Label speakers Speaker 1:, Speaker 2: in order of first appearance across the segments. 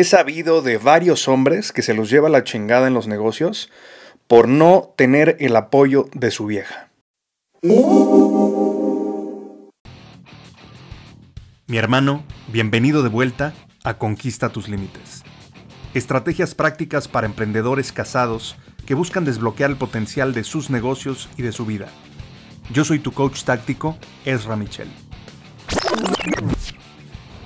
Speaker 1: He sabido de varios hombres que se los lleva la chingada en los negocios por no tener el apoyo de su vieja. Mi hermano, bienvenido de vuelta a Conquista tus Límites. Estrategias prácticas para emprendedores casados que buscan desbloquear el potencial de sus negocios y de su vida. Yo soy tu coach táctico, Ezra Michel.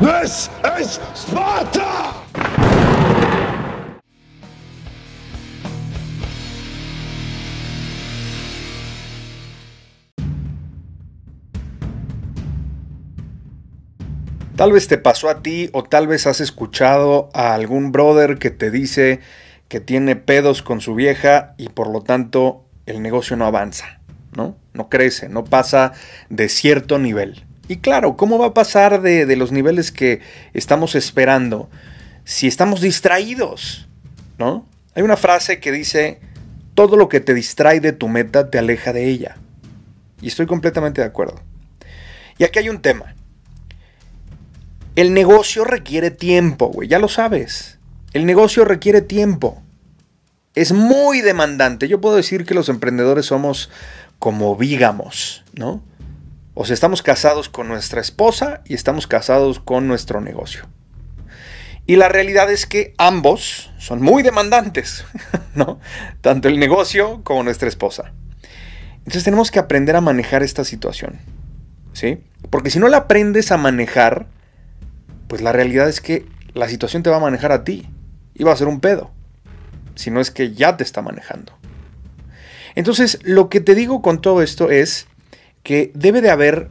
Speaker 1: This is Sparta! Tal vez te pasó a ti o tal vez has escuchado a algún brother que te dice que tiene pedos con su vieja y por lo tanto el negocio no avanza, ¿no? No crece, no pasa de cierto nivel. Y claro, ¿cómo va a pasar de, los niveles que estamos esperando si estamos distraídos? ¿No? Hay una frase que dice, todo lo que te distrae de tu meta te aleja de ella. Y estoy completamente de acuerdo. Y aquí hay un tema. El negocio requiere tiempo, güey, ya lo sabes. El negocio requiere tiempo. Es muy demandante. Yo puedo decir que los emprendedores somos como vígamos, ¿no? O sea, estamos casados con nuestra esposa y estamos casados con nuestro negocio. Y la realidad es que ambos son muy demandantes, ¿no? Tanto el negocio como nuestra esposa. Entonces tenemos que aprender a manejar esta situación, ¿sí? Porque si no la aprendes a manejar, pues la realidad es que la situación te va a manejar a ti y va a ser un pedo, si no es que ya te está manejando. Entonces, lo que te digo con todo esto es, que debe de haber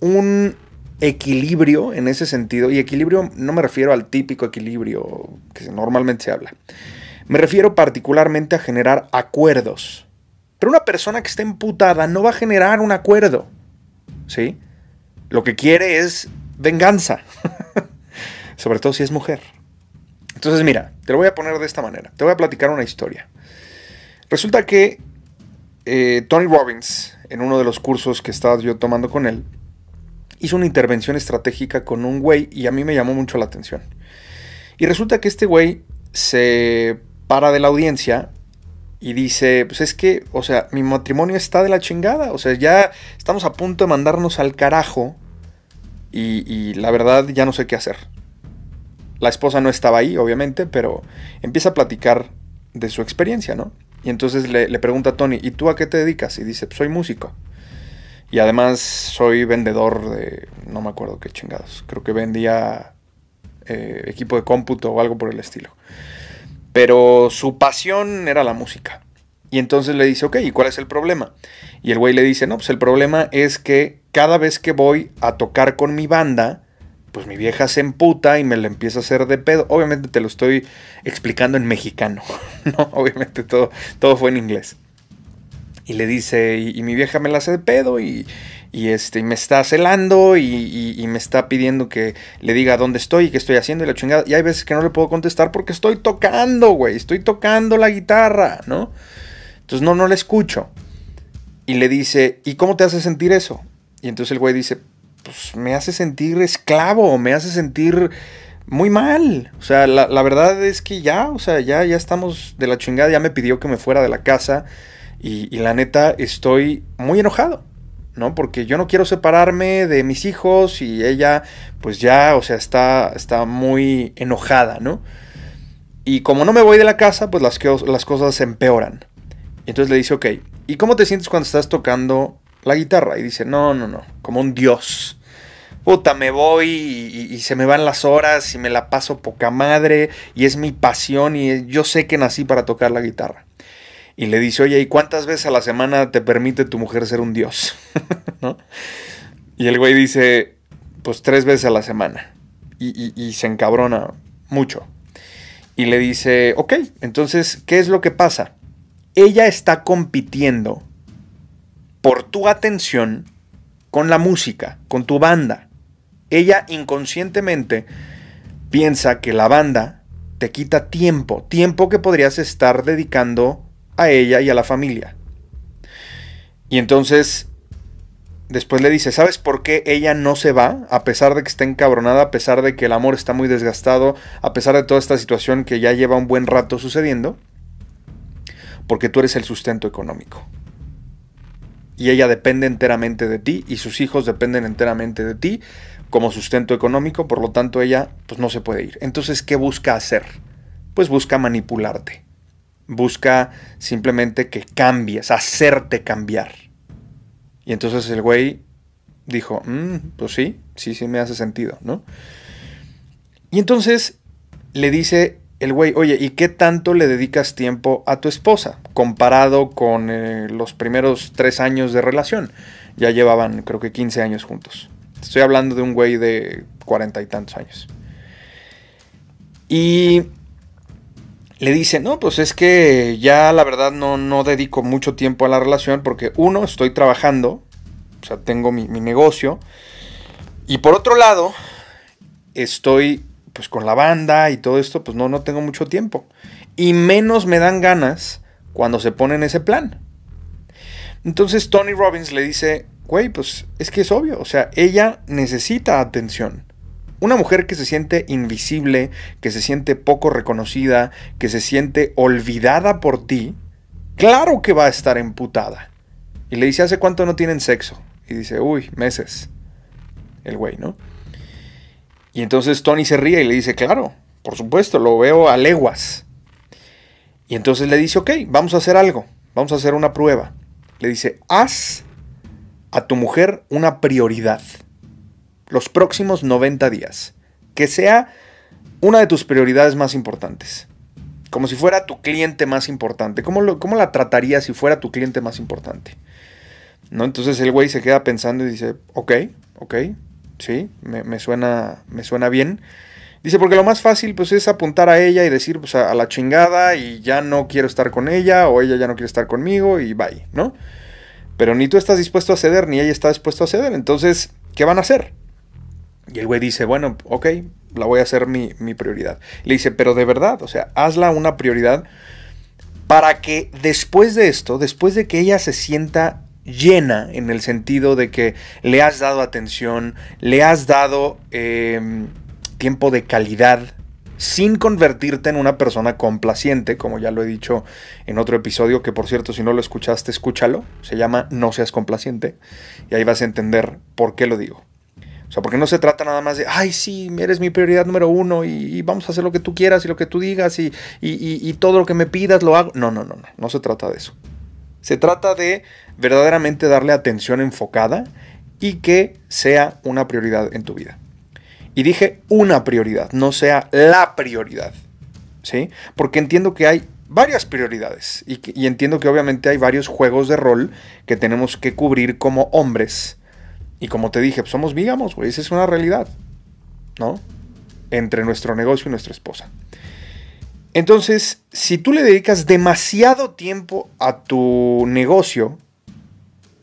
Speaker 1: un equilibrio en ese sentido, y equilibrio no me refiero al típico equilibrio que normalmente se habla, me refiero particularmente a generar acuerdos. Pero una persona que está emputada no va a generar un acuerdo, ¿sí? Lo que quiere es venganza, sobre todo si es mujer. Entonces mira, te lo voy a poner de esta manera, te voy a platicar una historia. Resulta que eh, Tony Robbins, en uno de los cursos que estaba yo tomando con él, hizo una intervención estratégica con un güey y a mí me llamó mucho la atención. Y resulta que este güey se para de la audiencia y dice, pues es que, o sea, mi matrimonio está de la chingada, o sea, ya estamos a punto de mandarnos al carajo y, y la verdad ya no sé qué hacer. La esposa no estaba ahí, obviamente, pero empieza a platicar de su experiencia, ¿no? Y entonces le, pregunta a Tony, ¿y tú a qué te dedicas? Y dice, soy músico. Y además soy vendedor de, no me acuerdo qué chingados, creo que vendía eh, equipo de cómputo o algo por el estilo. Pero su pasión era la música. Y entonces le dice, ok, ¿y cuál es el problema? Y el güey le dice, no, pues el problema es que cada vez que voy a tocar con mi banda, pues mi vieja se emputa y me la empieza a hacer de pedo. Obviamente te lo estoy explicando en mexicano, ¿no? Obviamente todo, todo fue en inglés. Y le dice, y, mi vieja me la hace de pedo y, y este, me está celando y, me está pidiendo que le diga dónde estoy y qué estoy haciendo y la chingada. Y hay veces que no le puedo contestar porque estoy tocando, güey, estoy tocando la guitarra, ¿no? Entonces no, no le escucho. Y le dice, ¿y cómo te hace sentir eso? Y entonces el güey dice, pues me hace sentir esclavo, me hace sentir muy mal. O sea, la, verdad es que ya, o sea, ya, ya estamos de la chingada, ya me pidió que me fuera de la casa y, la neta estoy muy enojado. ¿no? Porque yo no quiero separarme de mis hijos y ella, pues ya, o sea, está, está muy enojada, ¿no? Y como no me voy de la casa, pues las, las cosas se empeoran. Y entonces le dice, ok, ¿y cómo te sientes cuando estás tocando la guitarra? Y dice, no, no, no, como un dios puta, me voy y, se me van las horas y me la paso poca madre y es mi pasión y yo sé que nací para tocar la guitarra. Y le dice, oye, ¿y cuántas veces a la semana te permite tu mujer ser un dios? Y el güey dice, pues tres veces a la semana. Y, y se encabrona mucho. Y le dice, ok, entonces, ¿qué es lo que pasa? Ella está compitiendo por tu atención con la música, con tu banda. Ella inconscientemente piensa que la banda te quita tiempo, tiempo que podrías estar dedicando a ella y a la familia. Y entonces después le dice, ¿sabes por qué ella no se va? A pesar de que está encabronada, a pesar de que el amor está muy desgastado, a pesar de toda esta situación que ya lleva un buen rato sucediendo. Porque tú eres el sustento económico. Y ella depende enteramente de ti y sus hijos dependen enteramente de ti como sustento económico, por lo tanto ella pues no se puede ir. Entonces, ¿qué busca hacer? Pues busca manipularte. Busca simplemente que cambies, hacerte cambiar. Y entonces el güey dijo, mm, pues sí, sí, sí me hace sentido, ¿no? Y entonces le dice el güey, oye, ¿y qué tanto le dedicas tiempo a tu esposa comparado con eh, los primeros tres años de relación? Ya llevaban creo que 15 años juntos. Estoy hablando de un güey de cuarenta y tantos años. Y le dice, no, pues es que ya la verdad no, no dedico mucho tiempo a la relación porque uno, estoy trabajando, o sea, tengo mi, mi negocio. Y por otro lado, estoy pues con la banda y todo esto, pues no, no tengo mucho tiempo. Y menos me dan ganas cuando se pone en ese plan. Entonces Tony Robbins le dice, güey, pues es que es obvio, o sea, ella necesita atención. Una mujer que se siente invisible, que se siente poco reconocida, que se siente olvidada por ti, claro que va a estar emputada. Y le dice, ¿hace cuánto no tienen sexo? Y dice, uy, meses. El güey, ¿no? Y entonces Tony se ríe y le dice, claro, por supuesto, lo veo a leguas. Y entonces le dice, ok, vamos a hacer algo, vamos a hacer una prueba. Le dice, haz a tu mujer una prioridad los próximos 90 días. Que sea una de tus prioridades más importantes. Como si fuera tu cliente más importante. ¿Cómo, cómo la tratarías si fuera tu cliente más importante? ¿No? Entonces el güey se queda pensando y dice, ok, ok, Sí, me, suena, me suena bien. Dice, porque lo más fácil pues es apuntar a ella y decir pues a, la chingada y ya no quiero estar con ella o ella ya no quiere estar conmigo y bye, ¿no? Pero ni tú estás dispuesto a ceder ni ella está dispuesto a ceder, entonces, ¿qué van a hacer? Y el güey dice, bueno, ok, la voy a hacer mi, mi prioridad. Le dice, pero de verdad, o sea, hazla una prioridad para que después de esto, después de que ella se sienta llena en el sentido de que le has dado atención, le has dado em, tiempo de calidad sin convertirte en una persona complaciente, como ya lo he dicho en otro episodio, que por cierto, si no lo escuchaste, escúchalo. Se llama No seas complaciente. Y ahí vas a entender por qué lo digo. O sea, porque no se trata nada más de, ay, sí, eres mi prioridad número uno y, vamos a hacer lo que tú quieras y lo que tú digas y, y todo lo que me pidas lo hago. No, no, no, no, no se trata de eso. Se trata de verdaderamente darle atención enfocada y que sea una prioridad en tu vida. Y dije una prioridad, no sea la prioridad. ¿Sí? Porque entiendo que hay varias prioridades y, entiendo que obviamente hay varios juegos de rol que tenemos que cubrir como hombres. Y como te dije, pues somos vigamos, güey, esa es una realidad, ¿no? Entre nuestro negocio y nuestra esposa. Entonces, si tú le dedicas demasiado tiempo a tu negocio,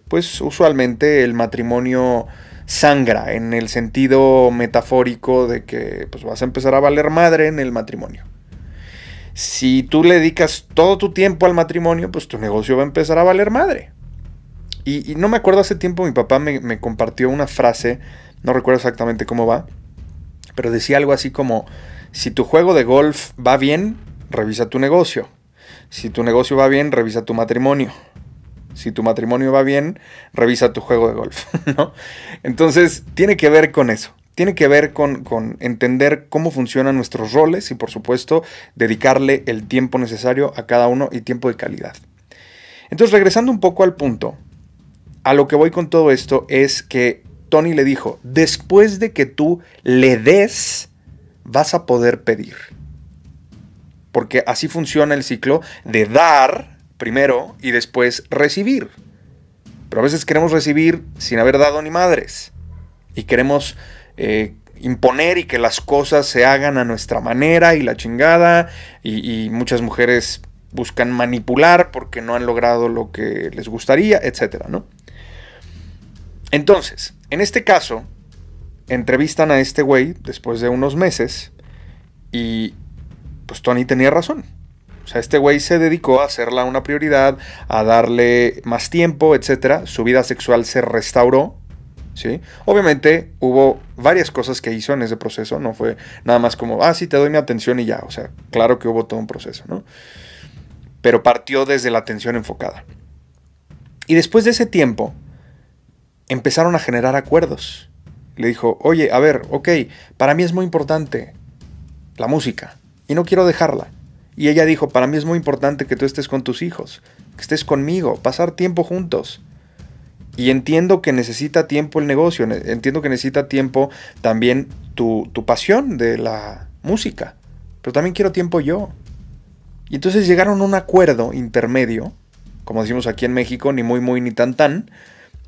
Speaker 1: pues usualmente el matrimonio sangra en el sentido metafórico de que pues, vas a empezar a valer madre en el matrimonio. Si tú le dedicas todo tu tiempo al matrimonio, pues tu negocio va a empezar a valer madre. Y, no me acuerdo hace tiempo, mi papá me, me compartió una frase, no recuerdo exactamente cómo va, pero decía algo así como, si tu juego de golf va bien, revisa tu negocio. Si tu negocio va bien, revisa tu matrimonio. Si tu matrimonio va bien, revisa tu juego de golf. ¿no? Entonces, tiene que ver con eso. Tiene que ver con, con, entender cómo funcionan nuestros roles y, por supuesto, dedicarle el tiempo necesario a cada uno y tiempo de calidad. Entonces, regresando un poco al punto, a lo que voy con todo esto es que Tony le dijo, después de que tú le des, vas a poder pedir. Porque así funciona el ciclo de dar primero y después recibir. Pero a veces queremos recibir sin haber dado ni madres. Y queremos eh, imponer y que las cosas se hagan a nuestra manera y la chingada. Y, y, muchas mujeres buscan manipular porque no han logrado lo que les gustaría, etcétera, ¿no? Entonces, en este caso, entrevistan a este güey después de unos meses y pues Tony tenía razón. O sea, este güey se dedicó a hacerla una prioridad, a darle más tiempo, etc. Su vida sexual se restauró. ¿sí? Obviamente hubo varias cosas que hizo en ese proceso. No fue nada más como, ah, sí, te doy mi atención y ya. O sea, claro que hubo todo un proceso, ¿no? Pero partió desde la atención enfocada. Y después de ese tiempo, empezaron a generar acuerdos. Le dijo, oye, a ver, ok, para mí es muy importante la música y no quiero dejarla. Y ella dijo, para mí es muy importante que tú estés con tus hijos, que estés conmigo, pasar tiempo juntos. Y entiendo que necesita tiempo el negocio, entiendo que necesita tiempo también tu, tu pasión de la música, pero también quiero tiempo yo. Y entonces llegaron a un acuerdo intermedio, como decimos aquí en México, ni muy muy ni tan tan,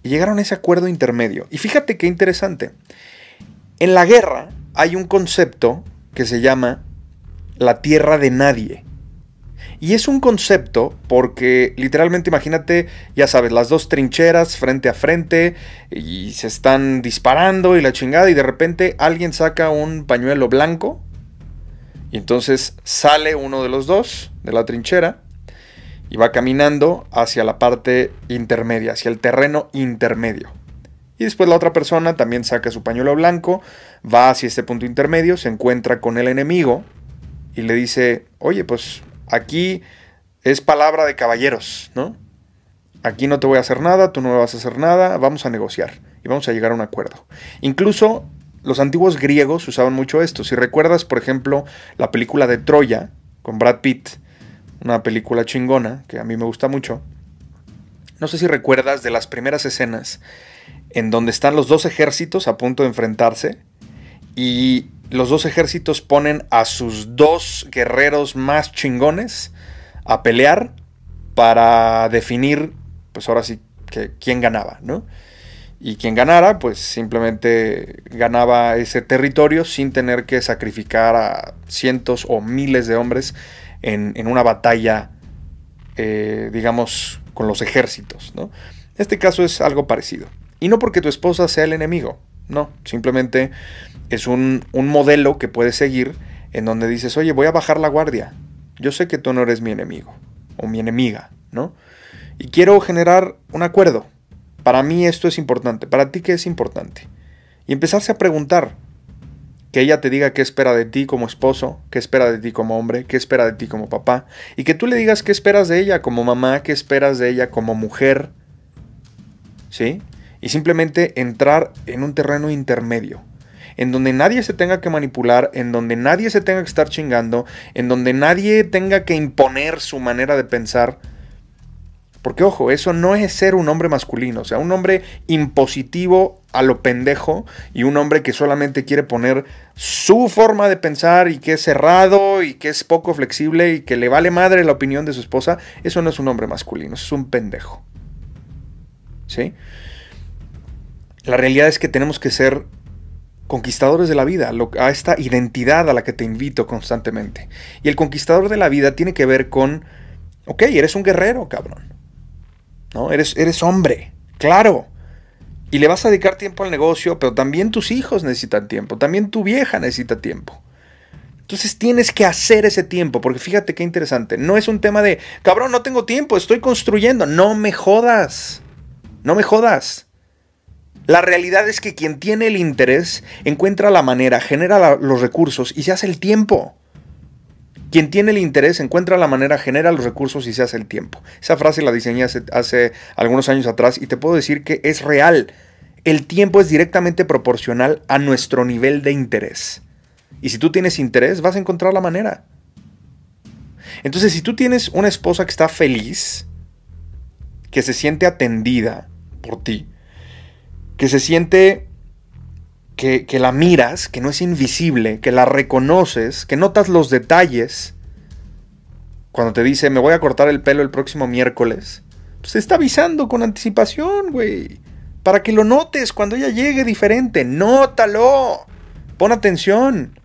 Speaker 1: y llegaron a ese acuerdo intermedio. Y fíjate qué interesante. En la guerra hay un concepto que se llama la tierra de nadie. Y es un concepto porque literalmente imagínate, ya sabes, las dos trincheras frente a frente y se están disparando y la chingada y de repente alguien saca un pañuelo blanco y entonces sale uno de los dos de la trinchera y va caminando hacia la parte intermedia, hacia el terreno intermedio. Y después la otra persona también saca su pañuelo blanco, va hacia este punto intermedio, se encuentra con el enemigo y le dice, oye, pues aquí es palabra de caballeros, ¿no? Aquí no te voy a hacer nada, tú no me vas a hacer nada, vamos a negociar y vamos a llegar a un acuerdo. Incluso los antiguos griegos usaban mucho esto. Si recuerdas, por ejemplo, la película de Troya con Brad Pitt, una película chingona que a mí me gusta mucho. No sé si recuerdas de las primeras escenas en donde están los dos ejércitos a punto de enfrentarse y los dos ejércitos ponen a sus dos guerreros más chingones a pelear para definir, pues ahora sí, que quién ganaba, ¿no? Y quien ganara, pues simplemente ganaba ese territorio sin tener que sacrificar a cientos o miles de hombres en, una batalla, eh, digamos, con los ejércitos, ¿no? Este caso es algo parecido. Y no porque tu esposa sea el enemigo, no, simplemente es un, modelo que puedes seguir en donde dices, oye, voy a bajar la guardia. Yo sé que tú no eres mi enemigo o mi enemiga, ¿no? Y quiero generar un acuerdo. Para mí esto es importante. ¿Para ti qué es importante? Y empezarse a preguntar. Que ella te diga qué espera de ti como esposo, qué espera de ti como hombre, qué espera de ti como papá. Y que tú le digas qué esperas de ella como mamá, qué esperas de ella como mujer. ¿Sí? Y simplemente entrar en un terreno intermedio en donde nadie se tenga que manipular, en donde nadie se tenga que estar chingando, en donde nadie tenga que imponer su manera de pensar. Porque ojo, eso no es ser un hombre masculino, o sea, un hombre impositivo a lo pendejo y un hombre que solamente quiere poner su forma de pensar y que es cerrado y que es poco flexible y que le vale madre la opinión de su esposa, eso no es un hombre masculino, eso es un pendejo. ¿Sí? La realidad es que tenemos que ser conquistadores de la vida, a esta identidad a la que te invito constantemente. Y el conquistador de la vida tiene que ver con, ok, eres un guerrero, cabrón. ¿No? Eres, eres hombre, claro. Y le vas a dedicar tiempo al negocio, pero también tus hijos necesitan tiempo, también tu vieja necesita tiempo. Entonces tienes que hacer ese tiempo, porque fíjate qué interesante. No es un tema de, cabrón, no tengo tiempo, estoy construyendo. No me jodas. No me jodas. La realidad es que quien tiene el interés encuentra la manera, genera los recursos y se hace el tiempo. Quien tiene el interés encuentra la manera, genera los recursos y se hace el tiempo. Esa frase la diseñé hace, algunos años atrás y te puedo decir que es real. El tiempo es directamente proporcional a nuestro nivel de interés. Y si tú tienes interés, vas a encontrar la manera. Entonces, si tú tienes una esposa que está feliz, que se siente atendida por ti, que se siente que, la miras, que no es invisible, que la reconoces, que notas los detalles. Cuando te dice, me voy a cortar el pelo el próximo miércoles, pues te está avisando con anticipación, güey. Para que lo notes cuando ella llegue diferente. Nótalo. Pon atención.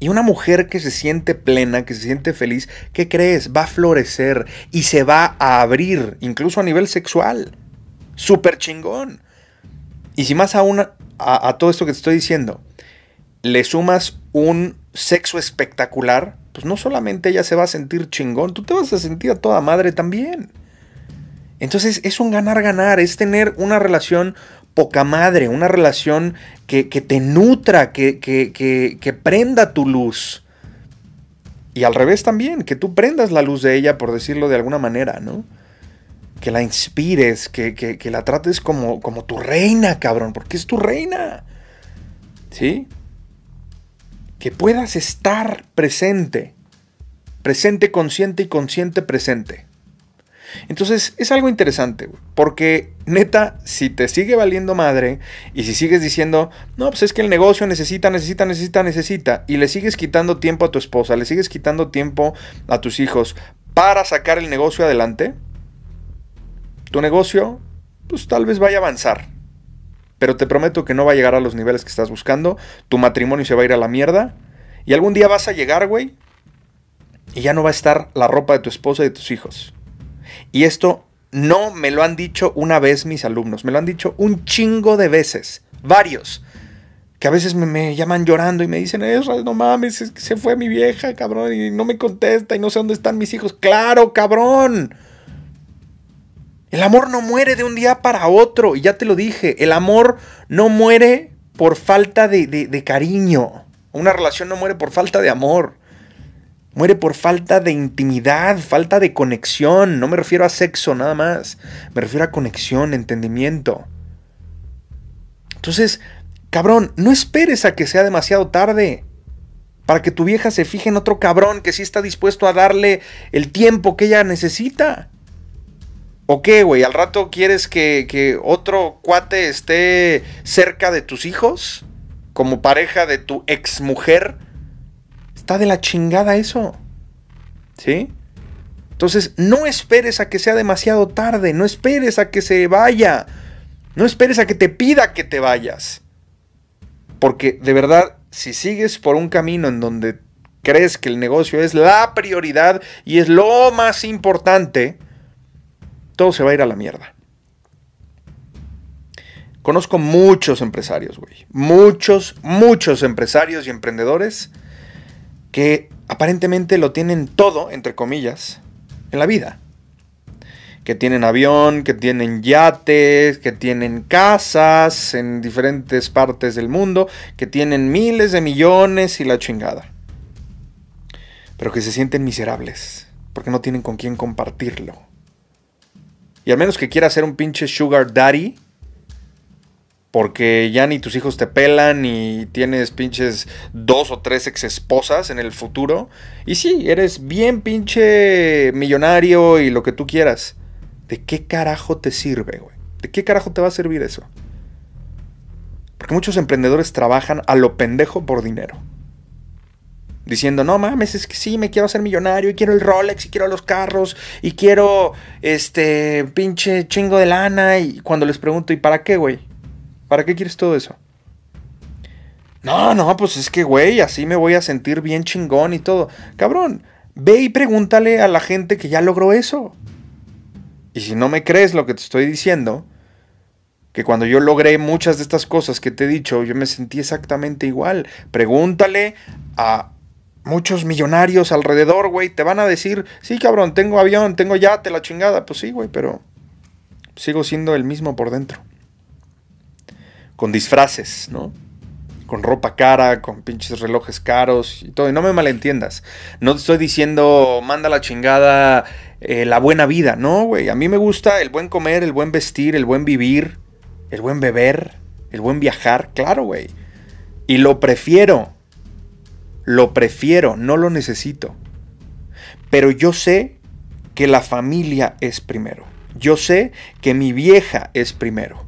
Speaker 1: Y una mujer que se siente plena, que se siente feliz, ¿qué crees? Va a florecer y se va a abrir, incluso a nivel sexual. Súper chingón. Y si más aún a, todo esto que te estoy diciendo, le sumas un sexo espectacular, pues no solamente ella se va a sentir chingón, tú te vas a sentir a toda madre también. Entonces es un ganar-ganar, es tener una relación poca madre, una relación que, te nutra, que, que, prenda tu luz. Y al revés también, que tú prendas la luz de ella, por decirlo de alguna manera, ¿no? Que la inspires, que, la trates como, como tu reina, cabrón, porque es tu reina. ¿Sí? Que puedas estar presente. Presente, consciente y consciente presente. Entonces es algo interesante, porque neta, si te sigue valiendo madre y si sigues diciendo, no, pues es que el negocio necesita, necesita, necesita, necesita, y le sigues quitando tiempo a tu esposa, le sigues quitando tiempo a tus hijos para sacar el negocio adelante, tu negocio, pues tal vez vaya a avanzar. Pero te prometo que no va a llegar a los niveles que estás buscando, tu matrimonio se va a ir a la mierda, y algún día vas a llegar, güey, y ya no va a estar la ropa de tu esposa y de tus hijos. Y esto no me lo han dicho una vez mis alumnos, me lo han dicho un chingo de veces, varios, que a veces me, llaman llorando y me dicen, no mames, es que se fue mi vieja, cabrón, y no me contesta y no sé dónde están mis hijos. Claro, cabrón. El amor no muere de un día para otro, y ya te lo dije, el amor no muere por falta de, cariño. Una relación no muere por falta de amor. Muere por falta de intimidad, falta de conexión. No me refiero a sexo nada más. Me refiero a conexión, entendimiento. Entonces, cabrón, no esperes a que sea demasiado tarde. Para que tu vieja se fije en otro cabrón que sí está dispuesto a darle el tiempo que ella necesita. ¿O qué, güey? ¿Al rato quieres que, que otro cuate esté cerca de tus hijos? Como pareja de tu exmujer Está de la chingada eso. ¿Sí? Entonces, no esperes a que sea demasiado tarde, no esperes a que se vaya, no esperes a que te pida que te vayas. Porque de verdad, si sigues por un camino en donde crees que el negocio es la prioridad y es lo más importante, todo se va a ir a la mierda. Conozco muchos empresarios, güey. Muchos, muchos empresarios y emprendedores que aparentemente lo tienen todo, entre comillas, en la vida. Que tienen avión, que tienen yates, que tienen casas en diferentes partes del mundo, que tienen miles de millones y la chingada. Pero que se sienten miserables, porque no tienen con quién compartirlo. Y al menos que quiera ser un pinche sugar daddy, porque ya ni tus hijos te pelan y tienes pinches dos o tres ex esposas en el futuro. Y sí, eres bien pinche millonario y lo que tú quieras. ¿De qué carajo te sirve, güey? ¿De qué carajo te va a servir eso? Porque muchos emprendedores trabajan a lo pendejo por dinero. Diciendo, no mames, es que sí, me quiero hacer millonario y quiero el Rolex y quiero los carros y quiero este pinche chingo de lana. Y cuando les pregunto, ¿y para qué, güey? ¿Para qué quieres todo eso? No, no, pues es que, güey, así me voy a sentir bien chingón y todo. Cabrón, ve y pregúntale a la gente que ya logró eso. Y si no me crees lo que te estoy diciendo, que cuando yo logré muchas de estas cosas que te he dicho, yo me sentí exactamente igual. Pregúntale a muchos millonarios alrededor, güey, te van a decir, sí, cabrón, tengo avión, tengo yate, la chingada. Pues sí, güey, pero sigo siendo el mismo por dentro con disfraces, ¿no? Con ropa cara, con pinches relojes caros y todo. Y no me malentiendas. No te estoy diciendo, manda la chingada eh, la buena vida. No, güey. A mí me gusta el buen comer, el buen vestir, el buen vivir, el buen beber, el buen viajar. Claro, güey. Y lo prefiero. Lo prefiero, no lo necesito. Pero yo sé que la familia es primero. Yo sé que mi vieja es primero.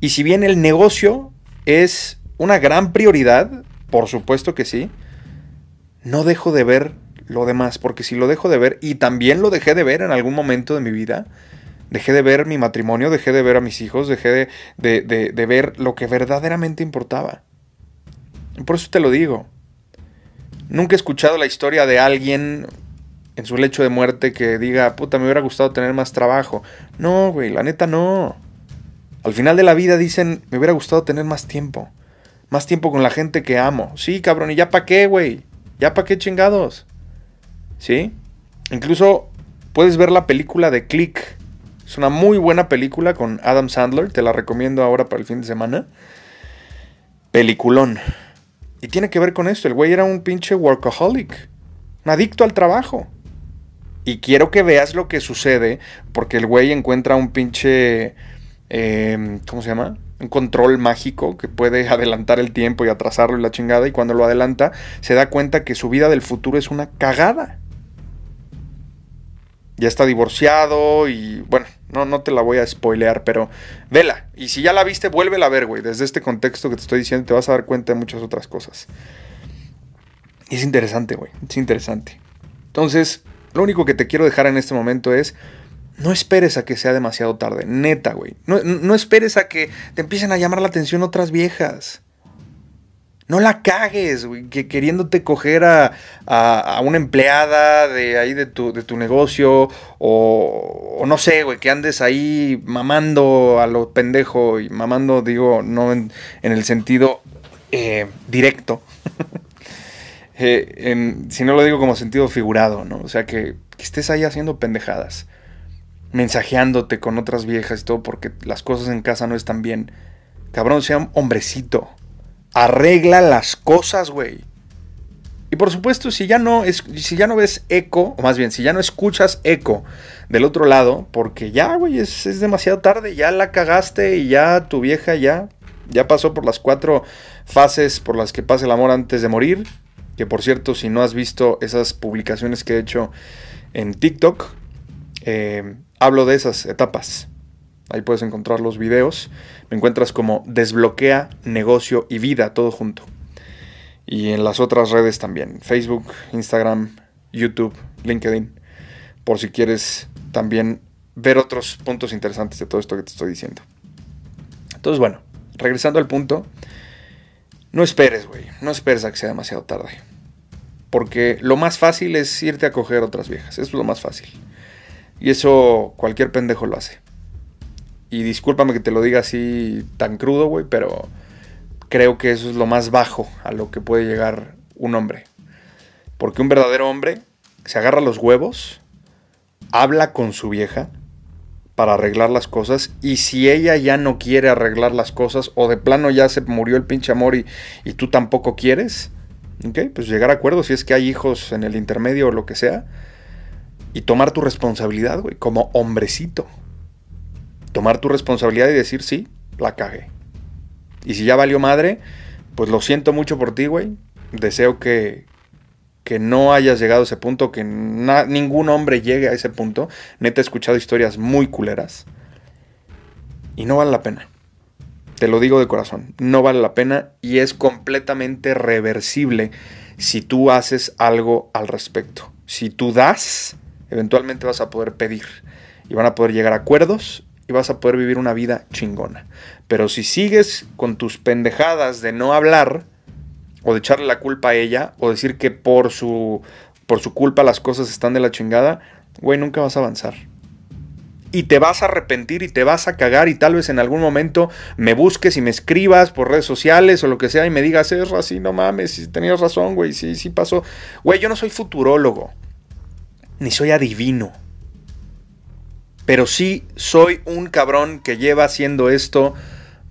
Speaker 1: Y si bien el negocio es una gran prioridad, por supuesto que sí, no dejo de ver lo demás, porque si lo dejo de ver, y también lo dejé de ver en algún momento de mi vida, Dejé de ver mi matrimonio, dejé de ver a mis hijos, dejé de, de ver lo que verdaderamente importaba. Por eso te lo digo. Nunca he escuchado la historia de alguien en su lecho de muerte que diga, puta, me hubiera gustado tener más trabajo. No, güey, la neta no. Al final de la vida dicen, me hubiera gustado tener más tiempo. Más tiempo con la gente que amo. Sí, cabrón, ¿y ya pa' qué, güey? ¿Ya pa' qué chingados? ¿Sí? Incluso puedes ver la película de Click. Es una muy buena película con Adam Sandler. Te la recomiendo ahora para el fin de semana. Peliculón. Y tiene que ver con esto. El güey era un pinche workaholic. Un adicto al trabajo. Y quiero que veas lo que sucede. Porque el güey encuentra un pinche. Em, ¿Cómo se llama? Un control mágico que puede adelantar el tiempo y atrasarlo y la chingada. Y cuando lo adelanta, se da cuenta que su vida del futuro es una cagada. Ya está divorciado y bueno, no, no te la voy a spoilear, pero vela. Y si ya la viste, vuélvela a ver, güey. Desde este contexto que te estoy diciendo, te vas a dar cuenta de muchas otras cosas. Y es interesante, güey. Es interesante. Entonces, lo único que te quiero dejar en este momento es. No esperes a que sea demasiado tarde, neta, güey. No, no esperes a que te empiecen a llamar la atención otras viejas. No la cagues, güey, que queriéndote coger a, a, una empleada de ahí de tu, de tu negocio o, no sé, güey, que andes ahí mamando a lo pendejo y mamando, digo, no en, el sentido eh, directo, eh, si no lo digo como sentido figurado, ¿no? O sea, que, que estés ahí haciendo pendejadas, mensajeándote con otras viejas y todo porque las cosas en casa no están bien. Cabrón, sea un hombrecito arregla las cosas, güey. Y por supuesto, si ya no es, si ya no ves eco, o más bien, si ya no escuchas eco del otro lado, porque ya, güey, es, demasiado tarde, ya la cagaste y ya tu vieja ya, ya pasó por las cuatro fases por las que pasa el amor antes de morir. Que por cierto, si no has visto esas publicaciones que he hecho en TikTok, eh, hablo de esas etapas. Ahí puedes encontrar los videos. Me encuentras como Desbloquea Negocio y Vida, todo junto. Y en las otras redes también. Facebook, Instagram, YouTube, LinkedIn. Por si quieres también ver otros puntos interesantes de todo esto que te estoy diciendo. Entonces, bueno, regresando al punto. No esperes, güey. No esperes a que sea demasiado tarde. Porque lo más fácil es irte a coger otras viejas. Eso es lo más fácil. Y eso cualquier pendejo lo hace. Y discúlpame que te lo diga así tan crudo, güey, pero creo que eso es lo más bajo a lo que puede llegar un hombre. Porque un verdadero hombre se agarra los huevos, habla con su vieja para arreglar las cosas y si ella ya no quiere arreglar las cosas o de plano ya se murió el pinche amor y, y tú tampoco quieres, ¿ok? Pues llegar a acuerdos si es que hay hijos en el intermedio o lo que sea y tomar tu responsabilidad, güey, como hombrecito tomar tu responsabilidad y decir, sí, la cagué. Y si ya valió madre, pues lo siento mucho por ti, güey. Deseo que, que no hayas llegado a ese punto, que ningún hombre llegue a ese punto. Neta he escuchado historias muy culeras. Y no vale la pena. Te lo digo de corazón, no vale la pena y es completamente reversible si tú haces algo al respecto. Si tú das, eventualmente vas a poder pedir y van a poder llegar a acuerdos y vas a poder vivir una vida chingona. Pero si sigues con tus pendejadas de no hablar, o de echarle la culpa a ella, o decir que por su, por su culpa las cosas están de la chingada, güey, nunca vas a avanzar. Y te vas a arrepentir y te vas a cagar y tal vez en algún momento me busques y me escribas por redes sociales o lo que sea y me digas, es así, no mames, si tenías razón, güey, sí, sí pasó. Güey, yo no soy futurólogo, ni soy adivino pero sí soy un cabrón que lleva haciendo esto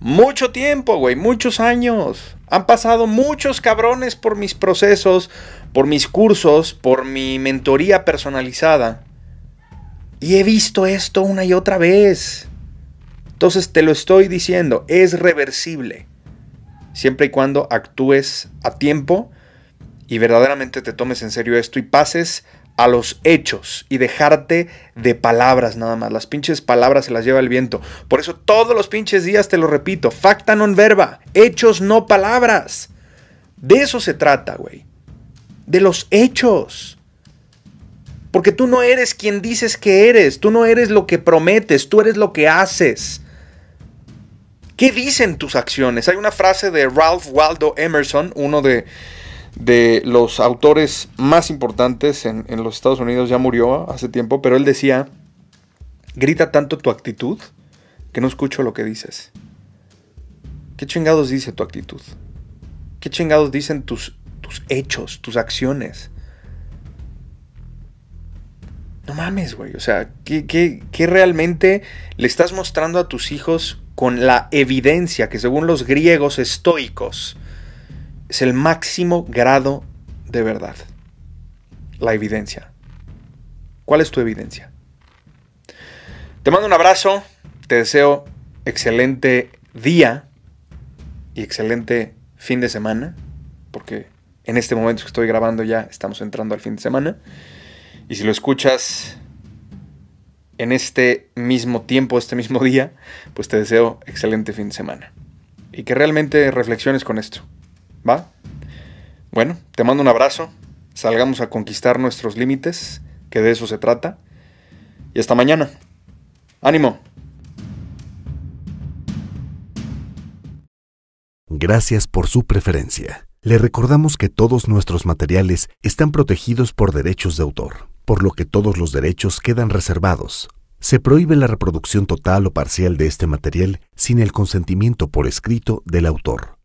Speaker 1: mucho tiempo, güey, muchos años. Han pasado muchos cabrones por mis procesos, por mis cursos, por mi mentoría personalizada. Y he visto esto una y otra vez. Entonces te lo estoy diciendo, es reversible. Siempre y cuando actúes a tiempo y verdaderamente te tomes en serio esto y pases a los hechos y dejarte de palabras nada más. Las pinches palabras se las lleva el viento. Por eso todos los pinches días te lo repito. Facta non verba. Hechos no palabras. De eso se trata, güey. De los hechos. Porque tú no eres quien dices que eres, tú no eres lo que prometes, tú eres lo que haces. ¿Qué dicen tus acciones? Hay una frase de Ralph Waldo Emerson, uno de, los autores más importantes en, los Estados Unidos, ya murió hace tiempo, pero él decía, grita tanto tu actitud que no escucho lo que dices. ¿Qué chingados dice tu actitud? ¿Qué chingados dicen tus, tus hechos, tus acciones? No mames, güey. O sea, ¿qué, ¿qué, realmente le estás mostrando a tus hijos con la evidencia que según los griegos estoicos es el máximo grado de verdad? La evidencia. ¿Cuál es tu evidencia? Te mando un abrazo, te deseo excelente día y excelente fin de semana, porque en este momento que estoy grabando ya estamos entrando al fin de semana. Y si lo escuchas en este mismo tiempo, este mismo día, pues te deseo excelente fin de semana. Y que realmente reflexiones con esto. ¿Va? Bueno, te mando un abrazo. Salgamos a conquistar nuestros límites, que de eso se trata. Y hasta mañana. Ánimo.
Speaker 2: Gracias por su preferencia. Le recordamos que todos nuestros materiales están protegidos por derechos de autor, por lo que todos los derechos quedan reservados. Se prohíbe la reproducción total o parcial de este material sin el consentimiento por escrito del autor.